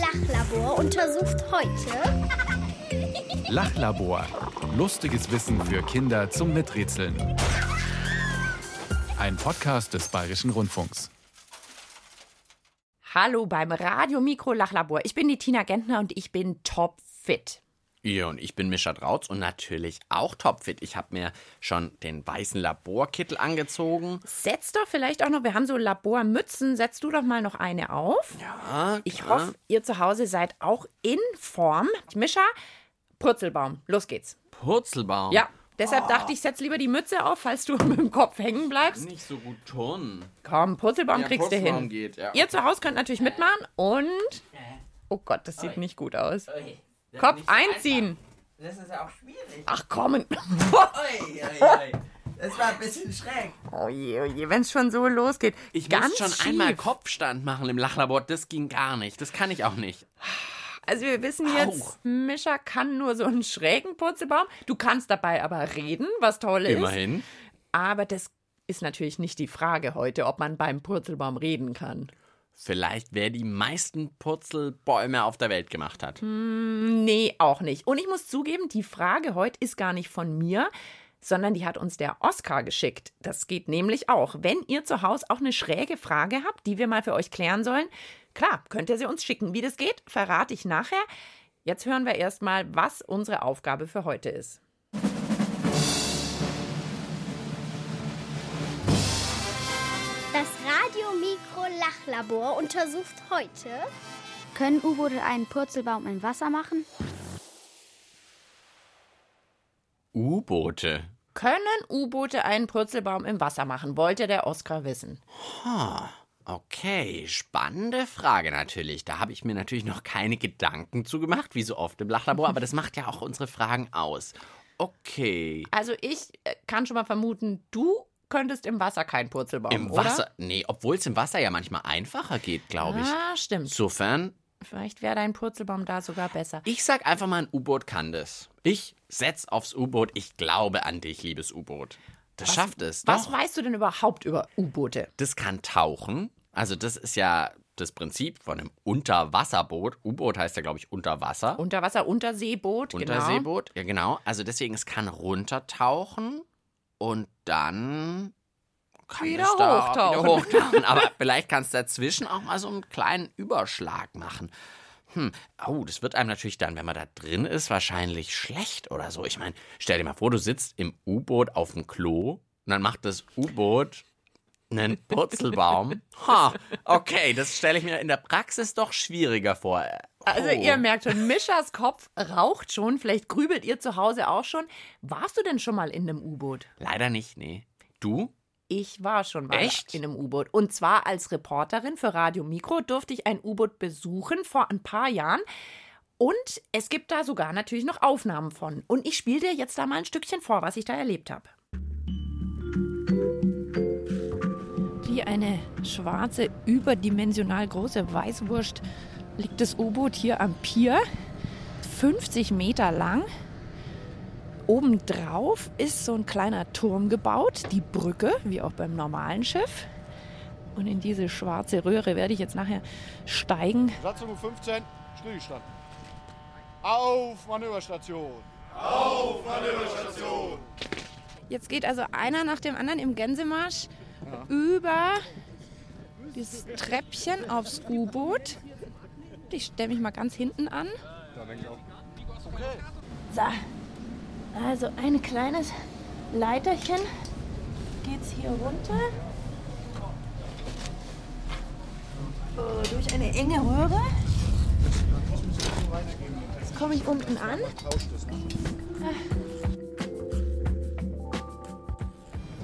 Lachlabor untersucht heute Lachlabor. Lustiges Wissen für Kinder zum Miträtseln. Ein Podcast des Bayerischen Rundfunks. Hallo beim Radio Mikro Lachlabor. Ich bin die Tina Gentner und ich bin topfit. Ja, und ich bin Mischa Drautz und natürlich auch topfit. Ich habe mir schon den weißen Laborkittel angezogen. Setz doch vielleicht auch noch, wir haben so Labormützen, setz du doch mal noch eine auf. Ja, Ich klar. hoffe, ihr zu Hause seid auch in Form. Mischa, Purzelbaum, los geht's. Purzelbaum. Ja, deshalb Oh. dachte ich, setz lieber die Mütze auf, falls du mit dem Kopf hängen bleibst. Nicht so gut turnen. Komm, Purzelbaum Ja, kriegst du Purzelbaum hin. geht, ja. Ihr zu Hause könnt natürlich mitmachen und... Oh Gott, das sieht nicht gut aus. Ui, das Kopf einziehen. einfach. Das ist ja auch schwierig. Ach komm. Ui, ui, ui. Das war ein bisschen schräg. Oh je, oh je, wenn es schon so losgeht. Ich Ganz muss schon schief. einmal Kopfstand machen im Lachlabor. Das ging gar nicht. Das kann ich auch nicht. Also wir wissen jetzt, Mischa kann nur so einen schrägen Purzelbaum. Du kannst dabei aber reden, was toll ist. Immerhin. Aber das ist natürlich nicht die Frage heute, ob man beim Purzelbaum reden kann. Vielleicht wer die meisten Purzelbäume auf der Welt gemacht hat. Nee, auch nicht. Und ich muss zugeben, die Frage heute ist gar nicht von mir, sondern die hat uns der Oscar geschickt. Das geht nämlich auch. Wenn ihr zu Hause auch eine schräge Frage habt, die wir mal für euch klären sollen, klar, könnt ihr sie uns schicken. Wie das geht, verrate ich nachher. Jetzt hören wir erstmal, was unsere Aufgabe für heute ist. Mikro Lachlabor untersucht heute Können U-Boote einen Purzelbaum im Wasser machen? U-Boote. Können U-Boote einen Purzelbaum im Wasser machen? Wollte der Oscar wissen. Okay, spannende Frage natürlich. Da habe ich mir natürlich noch keine Gedanken zu gemacht, wie so oft im Lachlabor, aber das macht ja auch unsere Fragen aus. Okay. Also ich äh, kann schon mal vermuten, du könntest im Wasser keinen Purzelbaum, Im oder? Wasser, nee, obwohl es im Wasser ja manchmal einfacher geht, glaube ich. Ah, stimmt. Insofern, Vielleicht wäre dein Purzelbaum da sogar besser. ich sag einfach mal, ein U-Boot kann das. Ich setz aufs U-Boot. Ich glaube an dich, liebes U-Boot. Das schafft es. Was Doch. weißt du denn überhaupt über U-Boote? Das kann tauchen. Also das ist ja das Prinzip von einem Unterwasserboot. U-Boot heißt ja, glaube ich, Unterwasser. Unterwasser, Unterseeboot, genau. Unterseeboot, ja genau. Also deswegen, es kann runtertauchen und dann kann Wieder es da hochtauchen. Wieder hochtauchen. Aber vielleicht kannst du dazwischen auch mal so einen kleinen Überschlag machen. Hm, oh, das wird einem natürlich dann, wenn man da drin ist, wahrscheinlich schlecht oder so. Ich meine, stell dir mal vor, du sitzt im U-Boot auf dem Klo und dann macht das U-Boot einen Purzelbaum. Ha, okay, das stelle ich mir in der Praxis doch schwieriger vor. Also Oh. ihr merkt schon, Mischas Kopf raucht schon. Vielleicht grübelt ihr zu Hause auch schon. Warst du denn schon mal in einem U-Boot? Leider nicht, nee. Du? Ich war schon mal Echt? in einem U-Boot. Und zwar als Reporterin für Radio Mikro durfte ich ein U-Boot besuchen vor ein paar Jahren. Und es gibt da sogar natürlich noch Aufnahmen von. Und ich spiele dir jetzt da mal ein Stückchen vor, was ich da erlebt habe. Wie eine schwarze, überdimensional große Weißwurst liegt das U-Boot hier am Pier. 50 Meter lang. Obendrauf ist so ein kleiner Turm gebaut, die Brücke, wie auch beim normalen Schiff. Und in diese schwarze Röhre werde ich jetzt nachher steigen. Satzung 15, Stillstand. Auf Manöverstation. Jetzt geht also einer nach dem anderen im Gänsemarsch über dieses Treppchen aufs U-Boot. Ich stelle mich mal ganz hinten an. So, also ein kleines Leiterchen geht's hier runter. Oh, durch eine enge Röhre. Jetzt komme ich unten an.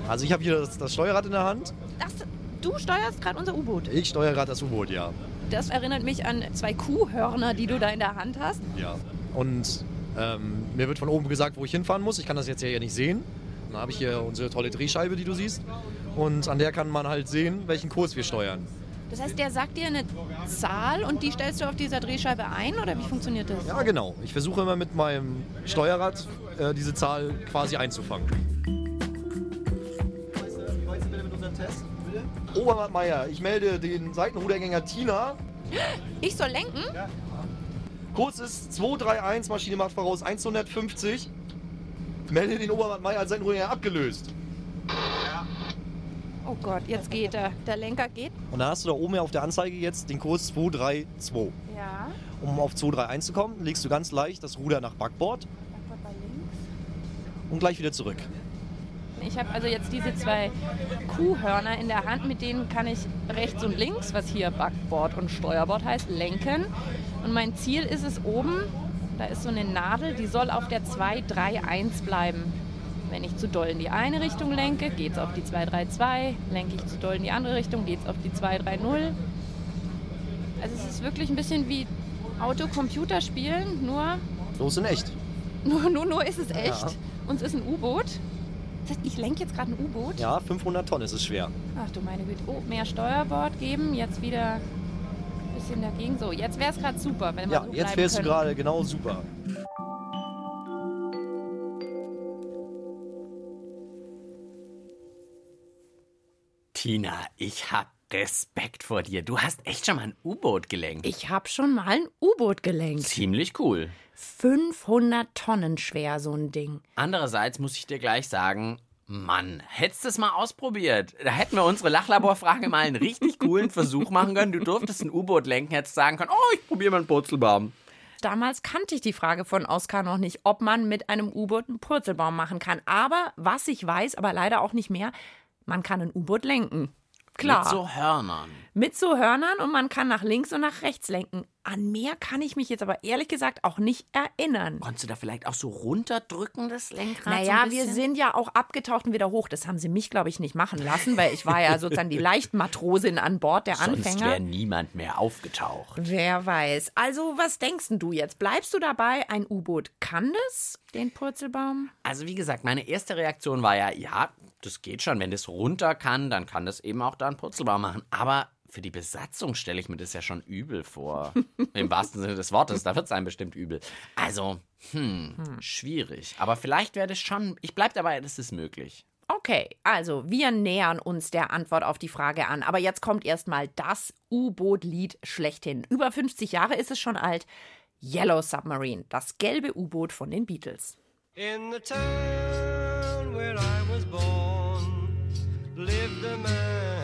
Also ich habe hier das, das Steuerrad in der Hand. Das, du steuerst gerade unser U-Boot. Ich steuere gerade das U-Boot, ja. Das erinnert mich an zwei Kuhhörner, die du da in der Hand hast. Ja. Und ähm, mir wird von oben gesagt, wo ich hinfahren muss. Ich kann das jetzt ja hier nicht sehen. Dann habe ich hier unsere tolle Drehscheibe, die du siehst. Und an der kann man halt sehen, welchen Kurs wir steuern. Das heißt, der sagt dir eine Zahl und die stellst du auf dieser Drehscheibe ein oder wie funktioniert das? Ja, genau. Ich versuche immer mit meinem Steuerrad äh, diese Zahl quasi einzufangen. Obermeier, ich melde den Seitenrudergänger Tina. Ich soll lenken? Kurs ist 231, Maschine macht voraus 150. Melde den Oberwart Mai als Sendruhe abgelöst. Oh Gott, jetzt geht er. Der Lenker geht. Und dann hast du da oben ja auf der Anzeige jetzt den Kurs 232. Ja. Um auf 231 zu kommen, legst du ganz leicht das Ruder nach Backbord und gleich wieder zurück. Ich habe also jetzt diese zwei Kuhhörner in der Hand, mit denen kann ich rechts und links, was hier Backbord und Steuerbord heißt, lenken. Und mein Ziel ist es oben, da ist so eine Nadel, die soll auf der 231 bleiben. Wenn ich zu doll in die eine Richtung lenke, geht es auf die 232. Lenke ich zu doll in die andere Richtung, geht es auf die 230. Also es ist wirklich ein bisschen wie Auto-Computer spielen, nur, Los in echt. nur, nur, nur ist es echt. Ja. Und es ist ein U-Boot. Das heißt, ich lenke jetzt gerade ein U-Boot. Ja, 500 Tonnen ist es schwer. Ach du meine Güte. Oh, mehr Steuerbord geben. Jetzt wieder ein bisschen dagegen. So, jetzt wäre es gerade super, wenn wir Ja, so jetzt fährst du gerade genau super. Tina, ich hab Respekt vor dir. Du hast echt schon mal ein U-Boot gelenkt. Ich habe schon mal ein U-Boot gelenkt. Ziemlich cool. 500 Tonnen schwer, so ein Ding. Andererseits muss ich dir gleich sagen, Mann, hättest du es mal ausprobiert. Da hätten wir unsere Lachlaborfrage mal einen richtig coolen Versuch machen können. Du durftest ein U-Boot lenken, hättest sagen können, oh, ich probiere mal einen Purzelbaum. Damals kannte ich die Frage von Oskar noch nicht, ob man mit einem U-Boot einen Purzelbaum machen kann. Aber was ich weiß, aber leider auch nicht mehr, man kann ein U-Boot lenken. Klar. Mit so Hörnern. Mit so Hörnern und man kann nach links und nach rechts lenken. An mehr kann ich mich jetzt aber ehrlich gesagt auch nicht erinnern. Konntest du da vielleicht auch so runterdrücken, das Lenkrad? so Naja, ein wir sind ja auch abgetaucht und wieder hoch. Das haben sie mich, glaube ich, nicht machen lassen, weil ich war ja sozusagen die Leichtmatrosin an Bord, der Sonst Anfänger. wäre niemand mehr aufgetaucht. Wer weiß. Also, was denkst du jetzt? Bleibst du dabei? Ein U-Boot kann das, den Purzelbaum? Also wie gesagt, meine erste Reaktion war ja, ja, das geht schon. Wenn das runter kann, dann kann das eben auch da einen Purzelbaum machen. Aber für die Besatzung stelle ich mir das ja schon übel vor. Im wahrsten Sinne des Wortes, da wird es einem bestimmt übel. Also, hm, schwierig. Aber vielleicht wäre das schon, ich bleibe dabei, das ist möglich. Okay, also wir nähern uns der Antwort auf die Frage an. Aber jetzt kommt erstmal das U-Boot-Lied schlechthin. Über 50 Jahre ist es schon alt. Yellow Submarine, das gelbe U-Boot von den Beatles. In the town where I was born lived a man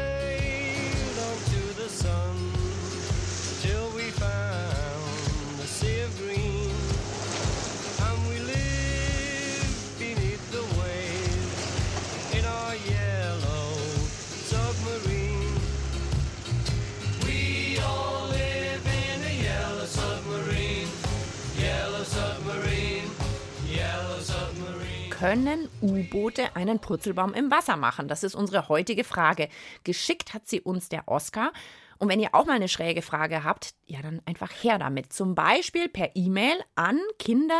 Können U-Boote einen Purzelbaum im Wasser machen? Das ist unsere heutige Frage. Geschickt hat sie uns der Oscar. Und wenn ihr auch mal eine schräge Frage habt, ja, dann einfach her damit. Zum Beispiel per E-Mail an kinder.br.de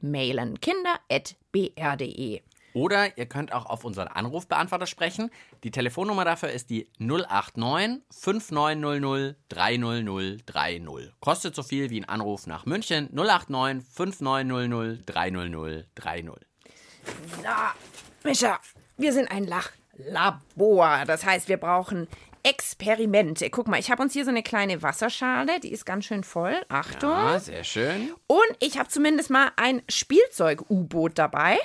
mailen. Kinder.br.de. Oder ihr könnt auch auf unseren Anrufbeantworter sprechen. Die Telefonnummer dafür ist die 089 5900 300 30. Kostet so viel wie ein Anruf nach München. 089 5900 300 30. Na, Mischa, wir sind ein Lachlabor. Das heißt, wir brauchen Experimente. Guck mal, ich habe uns hier so eine kleine Wasserschale, die ist ganz schön voll. Achtung. Ah, sehr schön. Und ich habe zumindest mal ein Spielzeug-U-Boot dabei.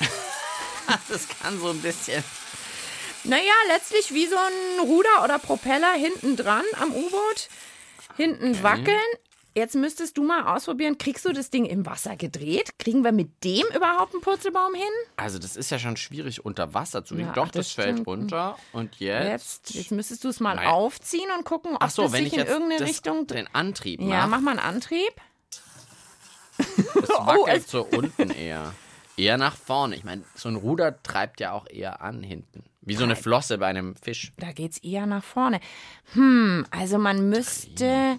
Das kann so ein bisschen. Naja, letztlich wie so ein Ruder oder Propeller hinten dran am U-Boot. Hinten wackeln. Jetzt müsstest du mal ausprobieren, kriegst du das Ding im Wasser gedreht? Kriegen wir mit dem überhaupt einen Purzelbaum hin? Also, das ist ja schon schwierig unter Wasser zu liegen. Ja, Doch, das das, fällt stimmt. runter. Und jetzt. Jetzt, jetzt müsstest du es mal Naja. aufziehen und gucken, ob Ach so, das wenn sich ich in jetzt irgendeine Richtung. den Antrieb ja, mach mal einen Antrieb. das Oh, wackelt es- so unten eher. Eher nach vorne. Ich meine, so ein Ruder treibt ja auch eher an hinten. Wie so eine Flosse bei einem Fisch. Da geht's eher nach vorne. Hm, also man müsste.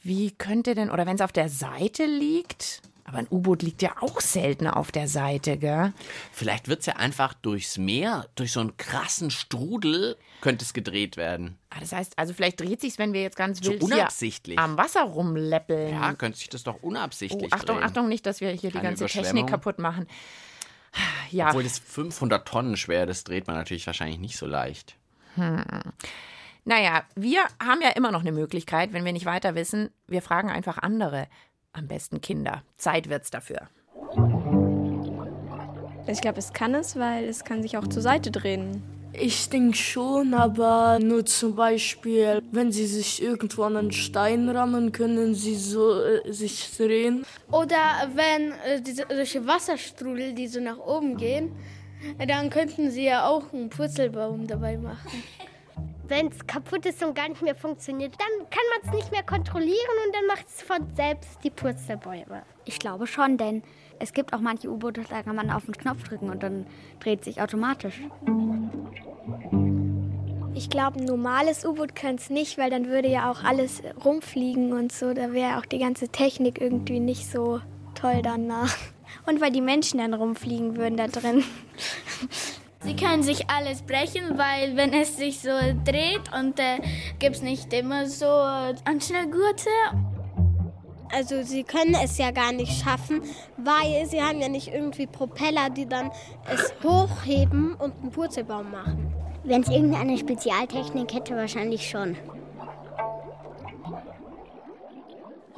Wie könnte denn, oder wenn es auf der Seite liegt? Aber ein U-Boot liegt ja auch selten auf der Seite, gell? Vielleicht wird es ja einfach durchs Meer, durch so einen krassen Strudel, könnte es gedreht werden. Ah, Das heißt, also vielleicht dreht sich's, wenn wir jetzt ganz So wild unabsichtlich. hier am Wasser rumläppeln. Ja, könnte sich das doch oh, unabsichtlich Achtung, drehen. Achtung, nicht, dass wir hier die Keine ganze Technik kaputt machen. Ja, Obwohl das 500 Tonnen schwer, das dreht man natürlich wahrscheinlich nicht so leicht. naja, wir haben ja immer noch eine Möglichkeit, wenn wir nicht weiter wissen, wir fragen einfach andere. Am besten Kinder. Zeit wird's dafür. Ich glaube, es kann es, weil es kann sich auch zur Seite drehen. Ich denke schon, aber nur zum Beispiel, wenn sie sich irgendwo an einen Stein rammen, können sie so äh, sich drehen. Oder wenn äh, diese, solche Wasserstrudel, die so nach oben gehen, dann könnten sie ja auch einen Purzelbaum dabei machen. Wenn es kaputt ist und gar nicht mehr funktioniert, dann kann man es nicht mehr kontrollieren und dann macht es von selbst die Purzelbäume. Ich glaube schon, denn es gibt auch manche U-Boote, da kann man auf den Knopf drücken und dann dreht sich automatisch. Ich glaube, ein normales U-Boot könnte es nicht, weil dann würde ja auch alles rumfliegen und so. Da wäre auch die ganze Technik irgendwie nicht so toll danach. Und weil die Menschen dann rumfliegen würden da drin. Sie können sich alles brechen, weil wenn es sich so dreht und äh, gibt es nicht immer so Anschnellgurte. Also sie können es ja gar nicht schaffen, weil sie haben ja nicht irgendwie Propeller, die dann es hochheben und einen Purzelbaum machen. Wenn es irgendeine Spezialtechnik hätte, wahrscheinlich schon.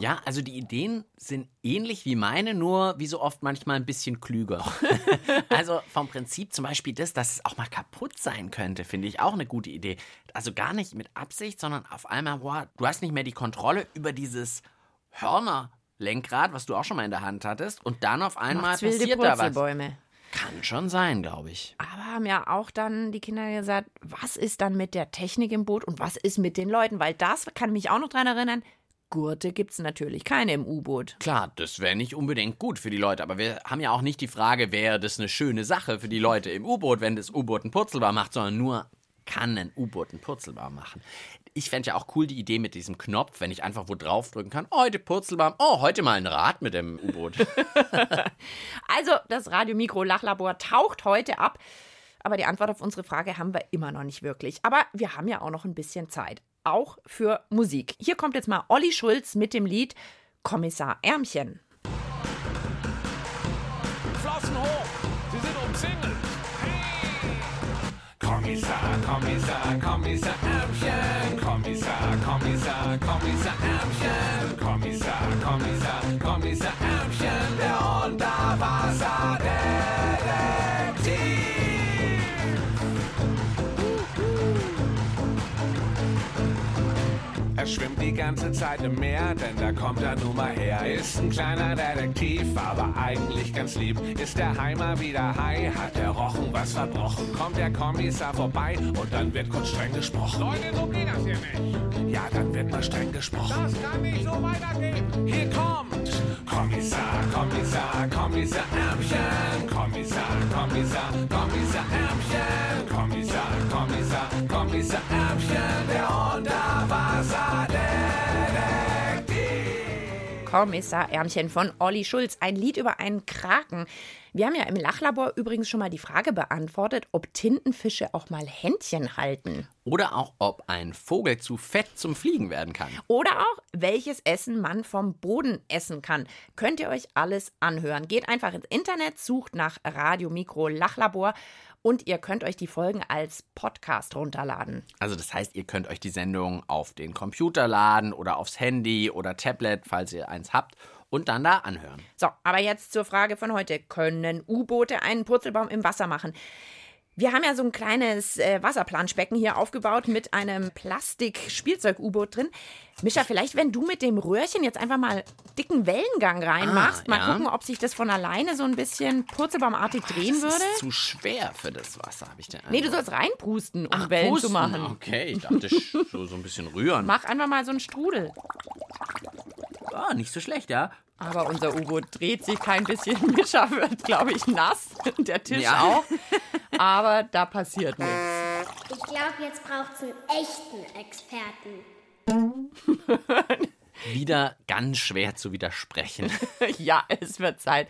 Ja, also die Ideen sind ähnlich wie meine, nur wie so oft manchmal ein bisschen klüger. also vom Prinzip zum Beispiel das, dass es auch mal kaputt sein könnte, finde ich auch eine gute Idee. Also gar nicht mit Absicht, sondern auf einmal, boah, du hast nicht mehr die Kontrolle über dieses Hörnerlenkrad, was du auch schon mal in der Hand hattest, und dann auf einmal Macht's passiert da was. Kann schon sein, glaube ich. Aber haben ja auch dann die Kinder gesagt, was ist dann mit der Technik im Boot und was ist mit den Leuten? Weil das kann mich auch noch dran erinnern. Gurte gibt es natürlich keine im U-Boot. Klar, das wäre nicht unbedingt gut für die Leute, aber wir haben ja auch nicht die Frage, wäre das eine schöne Sache für die Leute im U-Boot, wenn das U-Boot einen Purzelbaum macht, sondern nur, kann ein U-Boot einen Purzelbaum machen. Ich fände ja auch cool die Idee mit diesem Knopf, wenn ich einfach wo draufdrücken kann. Oh, heute Purzelbaum. Oh, heute mal ein Rad mit dem U-Boot. Also, das Radiomikro-Lachlabor taucht heute ab. Aber die Antwort auf unsere Frage haben wir immer noch nicht wirklich. Aber wir haben ja auch noch ein bisschen Zeit. Auch für Musik. Hier kommt jetzt mal Olli Schulz mit dem Lied Kommissar Ärmchen. Flossen hoch, Sie sind umzingelt. Kommissar, Kommissar, Kommissar Ärmchen. Kommissar, Kommissar, Kommissar Ärmchen. Kommissar, Kommissar, Er schwimmt die ganze Zeit im Meer, denn da kommt er nun mal her. Ist ein kleiner Detektiv, aber eigentlich ganz lieb. Ist der Heimer wieder high? Hat der Rochen was verbrochen? Kommt der Kommissar vorbei und dann wird kurz streng gesprochen. Leute, so geht das hier nicht. Ja, dann wird mal streng gesprochen. Das kann nicht so weitergehen. Hier kommt Kommissar, Kommissar, Kommissar Ärmchen. Kommissar, Kommissar, Kommissar Kommissar Ärmchen von Olli Schulz. Ein Lied über einen Kraken. Wir haben ja im Lachlabor übrigens schon mal die Frage beantwortet, ob Tintenfische auch mal Händchen halten. Oder auch, ob ein Vogel zu fett zum Fliegen werden kann. Oder auch, welches Essen man vom Boden essen kann. Könnt ihr euch alles anhören. Geht einfach ins Internet, sucht nach Radio Mikro Lachlabor und ihr könnt euch die Folgen als Podcast runterladen. Also das heißt, ihr könnt euch die Sendung auf den Computer laden oder aufs Handy oder Tablet, falls ihr eins habt, und dann da anhören. So, aber jetzt zur Frage von heute. Können U-Boote einen Purzelbaum im Wasser machen? Wir haben ja so ein kleines äh, Wasserplanschbecken hier aufgebaut mit einem Plastik-Spielzeug-U-Boot drin. Mischa, vielleicht, wenn du mit dem Röhrchen jetzt einfach mal dicken Wellengang reinmachst, Ah, mal ja. gucken, ob sich das von alleine so ein bisschen purzelbaumartig drehen das würde. ist zu schwer für das Wasser, habe ich den Nee, du Eindruck. sollst reinpusten, um Ach, Wellen pusten. zu machen. Okay, ich dachte so, so ein bisschen rühren. Mach einfach mal so einen Strudel. Ah, nicht so schlecht, ja. Aber unser U-Boot dreht sich kein bisschen. Mischa wird, glaube ich, nass. Der Tisch Ja. auch. Aber da passiert nichts. Ich glaube, jetzt braucht es einen echten Experten. Wieder ganz ganz schwer zu widersprechen. ja, es wird Zeit.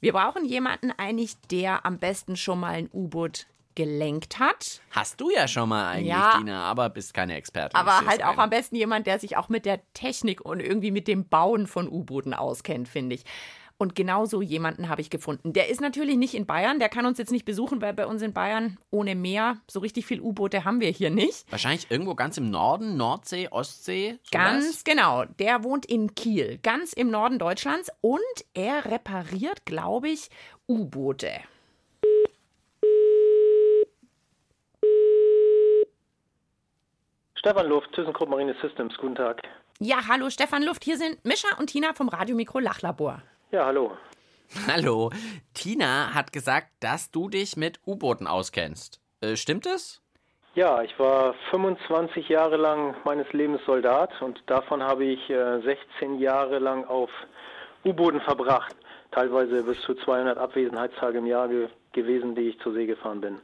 Wir brauchen jemanden eigentlich, der am besten schon mal ein U-Boot gelenkt hat. Hast du ja schon mal eigentlich, Ja. Dina, aber bist keine Expertin. Aber halt auch ein. am besten jemand, der sich auch mit der Technik und irgendwie mit dem Bauen von U-Booten auskennt, finde ich. Und genau so jemanden habe ich gefunden. Der ist natürlich nicht in Bayern, der kann uns jetzt nicht besuchen, weil bei uns in Bayern ohne Meer so richtig viel U-Boote haben wir hier nicht. Wahrscheinlich irgendwo ganz im Norden, Nordsee, Ostsee. sowas? Ganz genau. Der wohnt in Kiel, ganz im Norden Deutschlands und er repariert, glaube ich, U-Boote. Stefan Luft, ThyssenKrupp Marine Systems, guten Tag. Ja, hallo Stefan Luft, hier sind Mischa und Tina vom Radiomikro Lachlabor. Ja, hallo. Hallo. Tina hat gesagt, dass du dich mit U-Booten auskennst. Äh, stimmt es? Ja, ich war 25 Jahre lang meines Lebens Soldat und davon habe ich äh, 16 Jahre lang auf U-Booten verbracht. Teilweise bis zu 200 Abwesenheitstage im Jahr ge gewesen, die ich zur See gefahren bin.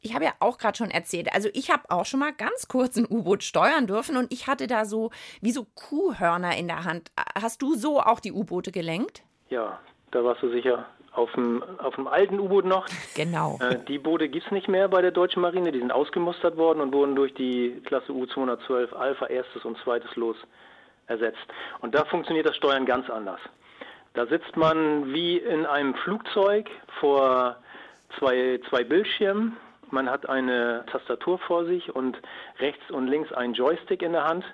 Ich habe ja auch gerade schon erzählt, also ich habe auch schon mal ganz kurz ein U-Boot steuern dürfen und ich hatte da so wie so Kuhhörner in der Hand. Hast du so auch die U-Boote gelenkt? Ja, da warst du sicher auf dem, auf dem alten U-Boot noch. Genau. Äh, die Boote gibt es nicht mehr bei der deutschen Marine. Die sind ausgemustert worden und wurden durch die Klasse U-212 Alpha erstes und zweites Los ersetzt. Und da funktioniert das Steuern ganz anders. Da sitzt man wie in einem Flugzeug vor zwei, zwei Bildschirmen. Man hat eine Tastatur vor sich und rechts und links einen Joystick in der Hand,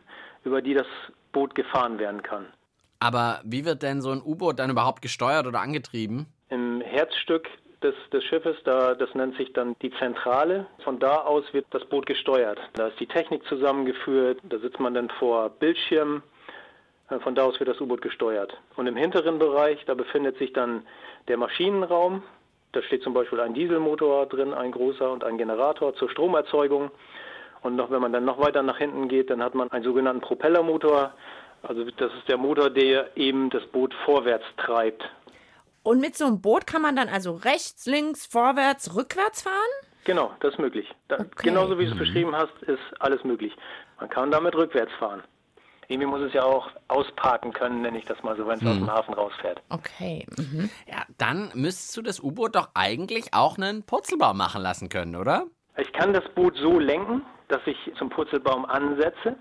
über die das Boot gefahren werden kann. Aber wie wird denn so ein U-Boot dann überhaupt gesteuert oder angetrieben? Im Herzstück des, des Schiffes, da, das nennt sich dann die Zentrale. Von da aus wird das Boot gesteuert. Da ist die Technik zusammengeführt, da sitzt man dann vor Bildschirmen. Äh, Von da aus wird das U-Boot gesteuert. Und im hinteren Bereich, da befindet sich dann der Maschinenraum. Da steht zum Beispiel ein Dieselmotor drin, ein großer und ein Generator zur Stromerzeugung. Und noch, wenn man dann noch weiter nach hinten geht, dann hat man einen sogenannten Propellermotor. Also das ist der Motor, der eben das Boot vorwärts treibt. Und mit so einem Boot kann man dann also rechts, links, vorwärts, rückwärts fahren? Genau, das ist möglich. Da, Genauso wie du es beschrieben hast, ist alles möglich. Man kann damit rückwärts fahren. Irgendwie muss es ja auch ausparken können, nenne ich das mal so, wenn es aus dem Hafen rausfährt. Okay. Ja, dann müsstest du das U-Boot doch eigentlich auch einen Purzelbaum machen lassen können, oder? Ich kann das Boot so lenken, dass ich zum Purzelbaum ansetze,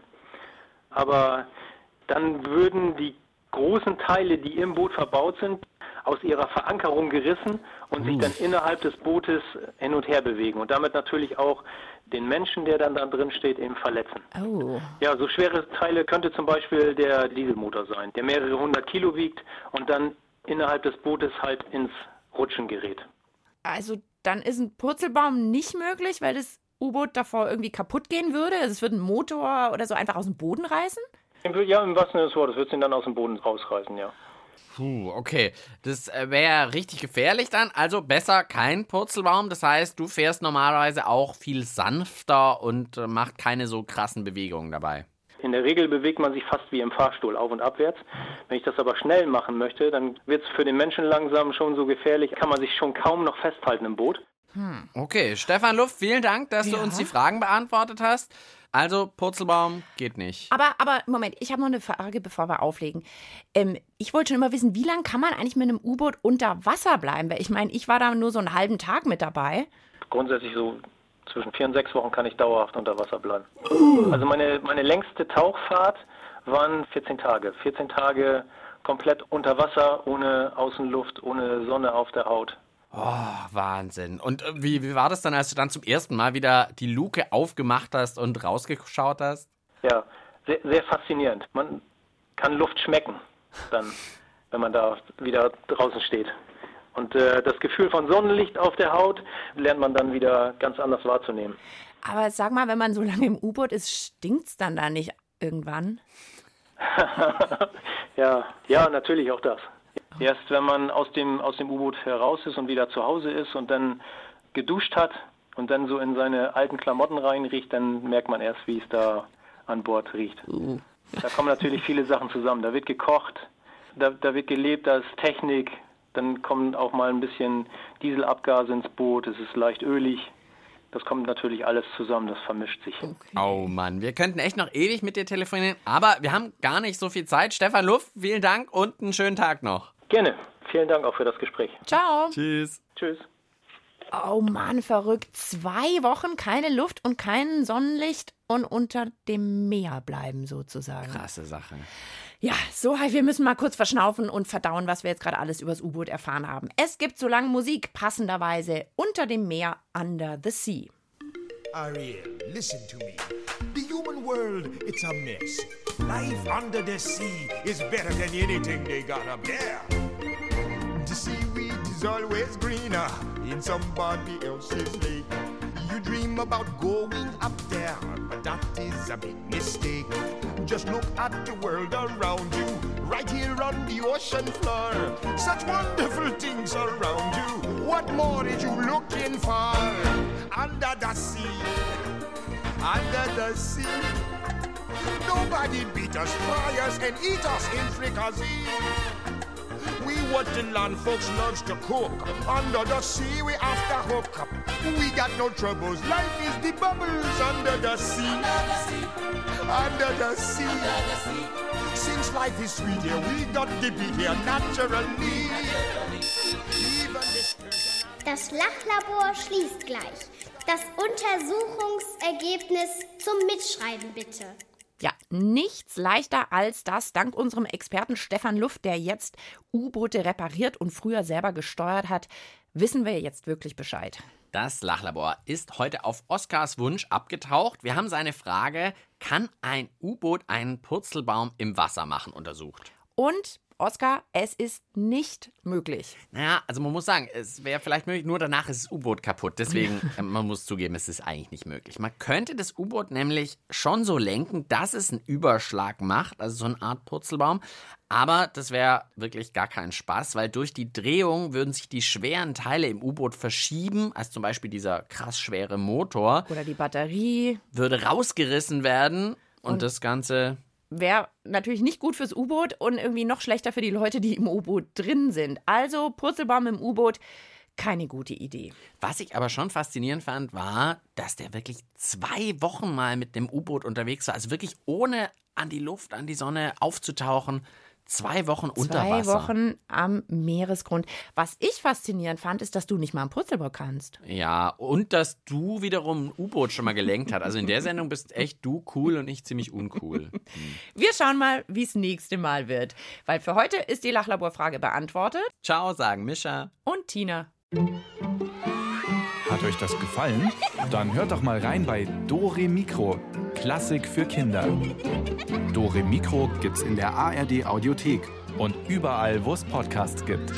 aber dann würden die großen Teile, die im Boot verbaut sind, aus ihrer Verankerung gerissen und sich dann innerhalb des Bootes hin und her bewegen und damit natürlich auch den Menschen, der dann da drin steht, eben verletzen. Oh. Ja, so schwere Teile könnte zum Beispiel der Dieselmotor sein, der mehrere hundert Kilo wiegt und dann innerhalb des Bootes halt ins Rutschen gerät. Also dann ist ein Purzelbaum nicht möglich, weil das U-Boot davor irgendwie kaputt gehen würde. Also es würde ein Motor oder so einfach aus dem Boden reißen. Ja, im wahrsten Sinne des Wortes wird es ihn dann aus dem Boden rausreißen, ja. Puh, okay. Das wäre richtig gefährlich dann. Also besser kein Purzelbaum. Das heißt, du fährst normalerweise auch viel sanfter und äh, macht keine so krassen Bewegungen dabei. In der Regel bewegt man sich fast wie im Fahrstuhl auf und abwärts. Wenn ich das aber schnell machen möchte, dann wird es für den Menschen langsam schon so gefährlich, kann man sich schon kaum noch festhalten im Boot. Hm. Okay, Stefan Luft, vielen Dank, dass du Ja. uns die Fragen beantwortet hast. Also, Purzelbaum geht nicht. Aber, aber Moment, ich habe noch eine Frage, bevor wir auflegen. Ähm, ich wollte schon immer wissen, wie lange kann man eigentlich mit einem U-Boot unter Wasser bleiben? Weil ich meine, ich war da nur so einen halben Tag mit dabei. Grundsätzlich so zwischen vier und sechs Wochen kann ich dauerhaft unter Wasser bleiben. Also meine, meine längste Tauchfahrt waren 14 Tage. 14 Tage komplett unter Wasser, ohne Außenluft, ohne Sonne auf der Haut. Oh, Wahnsinn. Und äh, wie, wie war das dann, als du dann zum ersten Mal wieder die Luke aufgemacht hast und rausgeschaut hast? Ja, sehr, sehr faszinierend. Man kann Luft schmecken, dann, wenn man da wieder draußen steht. Und äh, das Gefühl von Sonnenlicht auf der Haut lernt man dann wieder ganz anders wahrzunehmen. Aber sag mal, wenn man so lange im U-Boot ist, stinkt's dann da nicht irgendwann? ja, ja, natürlich auch das. Erst wenn man aus dem, aus dem U-Boot heraus ist und wieder zu Hause ist und dann geduscht hat und dann so in seine alten Klamotten reinriecht, dann merkt man erst, wie es da an Bord riecht. Da kommen natürlich viele Sachen zusammen. Da wird gekocht, da, da wird gelebt, da ist Technik, dann kommen auch mal ein bisschen Dieselabgase ins Boot, es ist leicht ölig. Das kommt natürlich alles zusammen, das vermischt sich. Oh Mann, wir könnten echt noch ewig mit dir telefonieren, aber wir haben gar nicht so viel Zeit. Stefan Luft, vielen Dank und einen schönen Tag noch. Gerne. Vielen Dank auch für das Gespräch. Ciao. Tschüss. Tschüss. Oh Mann, verrückt. Zwei Wochen keine Luft und kein Sonnenlicht und unter dem Meer bleiben sozusagen. Krasse Sache. Ja, so, wir müssen mal kurz verschnaufen und verdauen, was wir jetzt gerade alles übers U-Boot erfahren haben. Es gibt so lange Musik, passenderweise unter dem Meer, Under the Sea. Ariel, listen to me. The human world, it's a mess. Life under the sea is better than anything they got up there. The seaweed is always greener in somebody else's lake. You dream about going up there, but that is a big mistake. Just look at the world around you, right here on the ocean floor. Such wonderful things around you. What more is you looking for? Under the sea, under the sea. Nobody beat us, fry us, and eat us in fricassee. We what the land folks loves to cook. Under the sea, we after hook. We got no troubles. Life is the bubbles under the sea. Under the sea. Since life is sweet here, we got to be here naturally. Das Lachlabor schließt gleich. Das Untersuchungsergebnis zum Mitschreiben bitte. Ja, nichts leichter als das, dank unserem Experten Stefan Luft, der jetzt U-Boote repariert und früher selber gesteuert hat, wissen wir jetzt wirklich Bescheid. Das Lachlabor ist heute auf Oskars Wunsch abgetaucht. Wir haben seine Frage, kann ein U-Boot einen Purzelbaum im Wasser machen, untersucht. Und Oskar, es ist nicht möglich. Naja, also man muss sagen, es wäre vielleicht möglich, nur danach ist das U-Boot kaputt. Deswegen, äh, man muss zugeben, es ist eigentlich nicht möglich. Man könnte das U-Boot nämlich schon so lenken, dass es einen Überschlag macht, also so eine Art Purzelbaum. Aber das wäre wirklich gar kein Spaß, weil durch die Drehung würden sich die schweren Teile im U-Boot verschieben, als zum Beispiel dieser krass schwere Motor. Oder die Batterie. Würde rausgerissen werden und, und das Ganze wäre natürlich nicht gut fürs U-Boot und irgendwie noch schlechter für die Leute, die im U-Boot drin sind. Also Purzelbaum im U-Boot, keine gute Idee. Was ich aber schon faszinierend fand, war, dass der wirklich zwei Wochen mal mit dem U-Boot unterwegs war. Also wirklich ohne an die Luft, an die Sonne aufzutauchen. Zwei Wochen unter Zwei Wasser. Wochen am Meeresgrund. Was ich faszinierend fand, ist, dass du nicht mal am Purzelbaum kannst. Ja, und dass du wiederum ein U-Boot schon mal gelenkt hast. Also in der Sendung bist echt du cool und ich ziemlich uncool. Hm. Wir schauen mal, wie es nächste Mal wird. Weil für heute ist die Lachlaborfrage beantwortet. Ciao, sagen Mischa. Und Tina. Hat euch das gefallen? Dann hört doch mal rein bei Dore Mikro. Klassik für Kinder. Dore Mikro gibt's in der ARD Audiothek und überall, wo es Podcasts gibt.